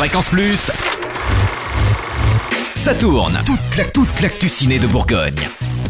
Fréquence Plus. Ça tourne. Toute la toute l'actu ciné de Bourgogne.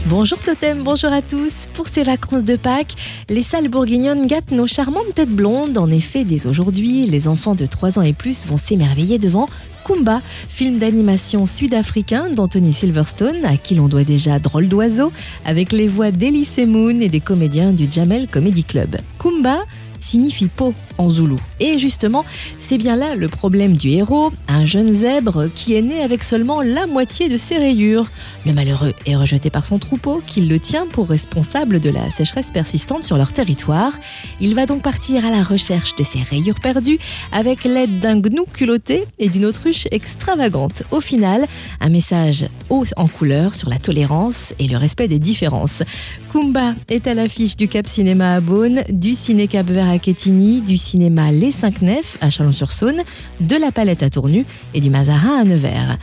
Bonjour Totem, bonjour à tous. Pour ces vacances de Pâques, les salles bourguignonnes gâtent nos charmantes têtes blondes. En effet, dès aujourd'hui, les enfants de 3 ans et plus vont s'émerveiller devant Kumba, film d'animation sud-africain d'Anthony Silverstone, à qui l'on doit déjà Drôle d'oiseau, avec les voix d'Elise Moon et des comédiens du Jamel Comedy Club. Kumba signifie peau en zoulou. Et justement, c'est bien là le problème du héros, un jeune zèbre qui est né avec seulement la moitié de ses rayures. Le malheureux est rejeté par son troupeau qui le tient pour responsable de la sécheresse persistante sur leur territoire. Il va donc partir à la recherche de ses rayures perdues avec l'aide d'un gnou culotté et d'une autruche extravagante. Au final, un message haut en couleur sur la tolérance et le respect des différences. Kumba est à l'affiche du Cap Cinéma à Beaune, du Ciné Cap Vert à Quetigny, du cinéma Les Cinq Nefs à Chalon-sur-Saône, de la Palette à Tournu et du Mazarin à Nevers.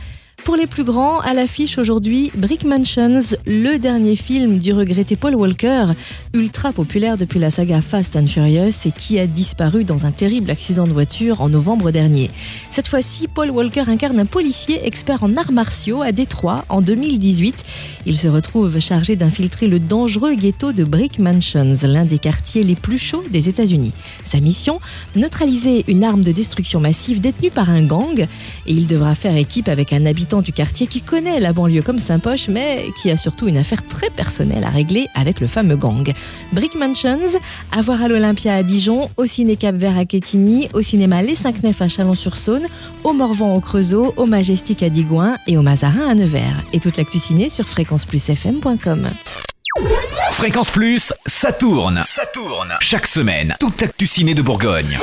Pour les plus grands, à l'affiche aujourd'hui, Brick Mansions, le dernier film du regretté Paul Walker, ultra populaire depuis la saga Fast and Furious et qui a disparu dans un terrible accident de voiture en novembre dernier. Cette fois-ci, Paul Walker incarne un policier expert en arts martiaux à Détroit en 2018. Il se retrouve chargé d'infiltrer le dangereux ghetto de Brick Mansions, l'un des quartiers les plus chauds des États-Unis. Sa mission Neutraliser une arme de destruction massive détenue par un gang et il devra faire équipe avec un habitant du quartier qui connaît la banlieue comme Saint-Poche, mais qui a surtout une affaire très personnelle à régler avec le fameux gang. Brick Mansions, à voir à l'Olympia à Dijon, au Ciné Cap Vert à Quetigny, au cinéma Les Cinq Nefs à Chalon-sur-Saône, au Morvan au Creusot, au Majestic à Digoin et au Mazarin à Nevers. Et toute l'actu ciné sur fréquenceplusfm.com. Fréquence Plus, ça tourne. Ça tourne. Chaque semaine, toute l'actu ciné de Bourgogne.